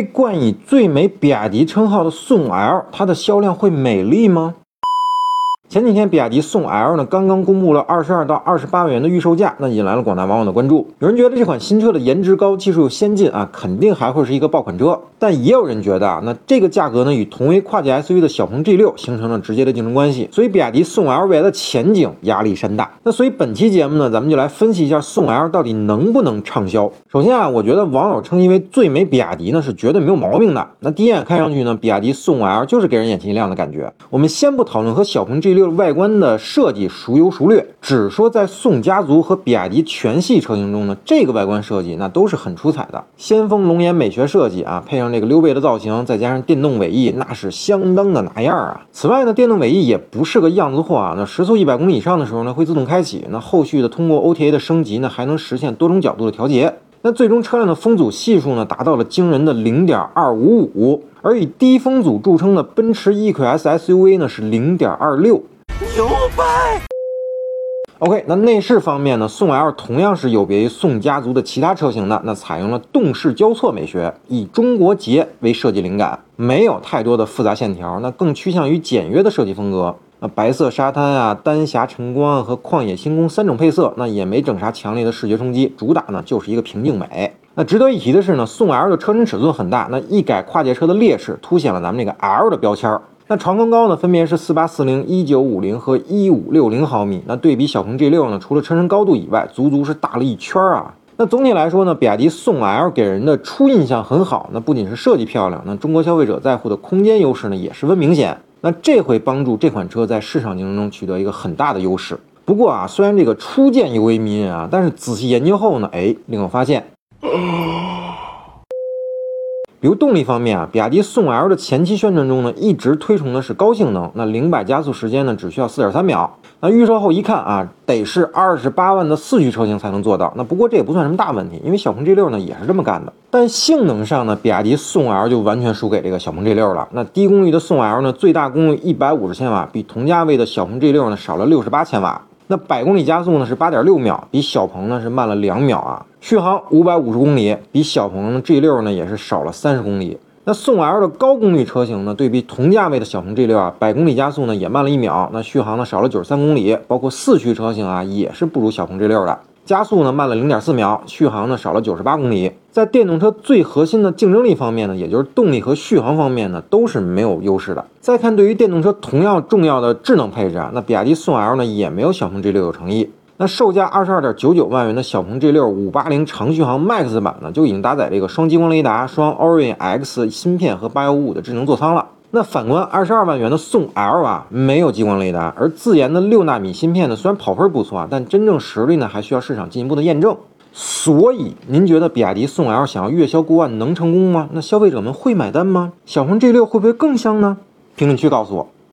被冠以最美比亚迪称号的宋 L，它的销量会美丽吗？前几天，比亚迪宋 L 呢刚刚公布了二十二到二十八万元的预售价，那引来了广大网友的关注。有人觉得这款新车的颜值高、技术又先进啊，肯定还会是一个爆款车。但也有人觉得啊，那这个价格呢与同为跨界 SUV 的小鹏 G6 形成了直接的竞争关系，所以比亚迪宋 L 未来的前景压力山大。那所以本期节目呢，咱们就来分析一下宋 L 到底能不能畅销。首先啊，我觉得网友称其为最美比亚迪呢是绝对没有毛病的。那第一眼看上去呢，比亚迪宋 L 就是给人眼前一亮的感觉。我们先不讨论和小鹏 G6。外观的设计孰优孰劣，只说在宋家族和比亚迪全系车型中呢，这个外观设计那都是很出彩的。先锋龙颜美学设计啊，配上这个溜背的造型，再加上电动尾翼，那是相当的拿样啊。此外呢，电动尾翼也不是个样子货啊。那时速一百公里以上的时候呢，会自动开启。那后续的通过 OTA 的升级呢，还能实现多种角度的调节。那最终车辆的风阻系数呢，达到了惊人的零点二五五，而以低风阻著称的奔驰 EQS SUV 呢，是零点二六。牛掰！OK，那内饰方面呢？宋 L 同样是有别于宋家族的其他车型的，那采用了动式交错美学，以中国结为设计灵感，没有太多的复杂线条，那更趋向于简约的设计风格。那白色沙滩啊、丹霞晨光和旷野星空三种配色，那也没整啥强烈的视觉冲击，主打呢就是一个平静美。那值得一提的是呢，宋 L 的车身尺寸很大，那一改跨界车的劣势，凸显了咱们这个 L 的标签儿。那长宽高呢，分别是四八四零、一九五零和一五六零毫米。那对比小鹏 G 六呢，除了车身高度以外，足足是大了一圈啊。那总体来说呢，比亚迪宋 L 给人的初印象很好。那不仅是设计漂亮，那中国消费者在乎的空间优势呢，也十分明显。那这会帮助这款车在市场竞争中取得一个很大的优势。不过啊，虽然这个初见尤为迷人啊，但是仔细研究后呢，哎，令我发现。比如动力方面啊，比亚迪宋 L 的前期宣传中呢，一直推崇的是高性能，那零百加速时间呢只需要四点三秒。那预售后一看啊，得是二十八万的四驱车型才能做到。那不过这也不算什么大问题，因为小鹏 G6 呢也是这么干的。但性能上呢，比亚迪宋 L 就完全输给这个小鹏 G6 了。那低功率的宋 L 呢，最大功率一百五十千瓦，比同价位的小鹏 G6 呢少了六十八千瓦。那百公里加速呢是八点六秒，比小鹏呢是慢了两秒啊。续航五百五十公里，比小鹏 G 六呢也是少了三十公里。那宋 L 的高功率车型呢，对比同价位的小鹏 G 六啊，百公里加速呢也慢了一秒，那续航呢少了九十三公里。包括四驱车型啊，也是不如小鹏 G 六的。加速呢慢了零点四秒，续航呢少了九十八公里。在电动车最核心的竞争力方面呢，也就是动力和续航方面呢，都是没有优势的。再看对于电动车同样重要的智能配置啊，那比亚迪宋 L 呢也没有小鹏 G 六有诚意。那售价二十二点九九万元的小鹏 G 六五八零长续航 Max 版呢，就已经搭载这个双激光雷达、双 Orin X 芯片和八幺五五的智能座舱了。那反观二十二万元的宋 L 啊，没有激光雷达，而自研的六纳米芯片呢，虽然跑分不错啊，但真正实力呢，还需要市场进一步的验证。所以，您觉得比亚迪宋 L 想要月销过万能成功吗？那消费者们会买单吗？小鹏 G 六会不会更香呢？评论区告诉我。